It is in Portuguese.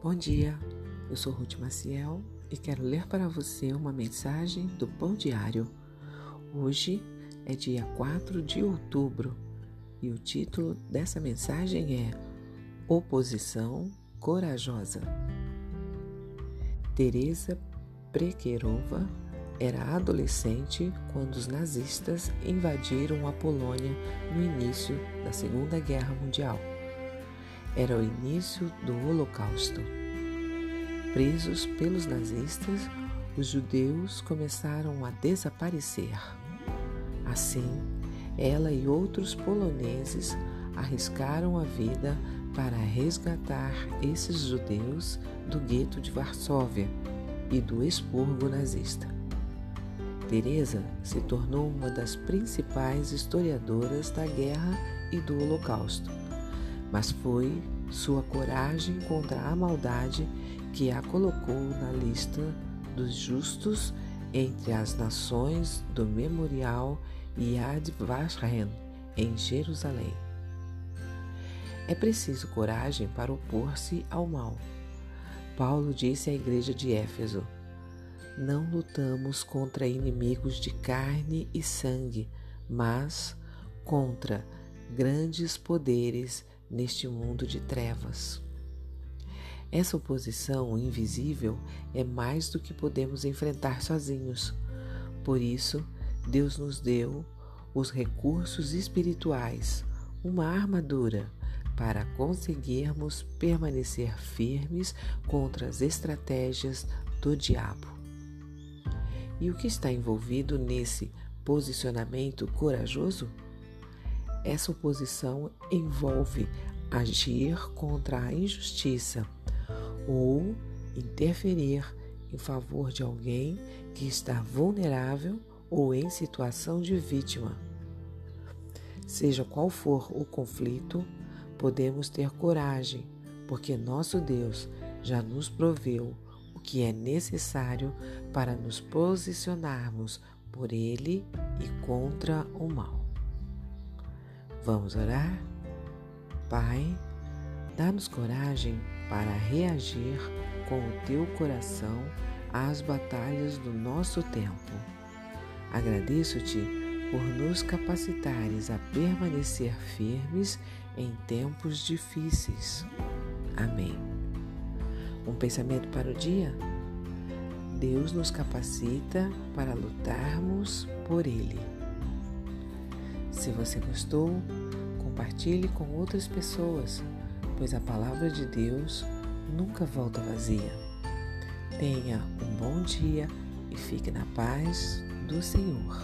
Bom dia, eu sou Ruth Maciel e quero ler para você uma mensagem do Pão Diário. Hoje é dia 4 de outubro e o título dessa mensagem é Oposição Corajosa. Teresa Prekerova era adolescente quando os nazistas invadiram a Polônia no início da Segunda Guerra Mundial. Era o início do Holocausto. Presos pelos nazistas, os judeus começaram a desaparecer. Assim, ela e outros poloneses arriscaram a vida para resgatar esses judeus do gueto de Varsóvia e do expurgo nazista. Teresa se tornou uma das principais historiadoras da guerra e do Holocausto, mas foi sua coragem contra a maldade que a colocou na lista dos justos entre as nações do Memorial Yad Vashem em Jerusalém. É preciso coragem para opor-se ao mal. Paulo disse à igreja de Éfeso: não lutamos contra inimigos de carne e sangue, mas contra grandes poderes neste mundo de trevas. Essa oposição invisível é mais do que podemos enfrentar sozinhos. Por isso, Deus nos deu os recursos espirituais, uma armadura, para conseguirmos permanecer firmes contra as estratégias do diabo. E o que está envolvido nesse posicionamento corajoso? Essa oposição envolve agir contra a injustiça ou interferir em favor de alguém que está vulnerável ou em situação de vítima. Seja qual for o conflito, podemos ter coragem, porque nosso Deus já nos proveu o que é necessário para nos posicionarmos por Ele e contra o mal. Vamos orar? Pai, dá-nos coragem para reagir com o teu coração às batalhas do nosso tempo. Agradeço-te por nos capacitares a permanecer firmes em tempos difíceis. Amém. Um pensamento para o dia? Deus nos capacita para lutarmos por Ele. Se você gostou, compartilhe com outras pessoas, pois a palavra de Deus nunca volta vazia. Tenha um bom dia e fique na paz do Senhor.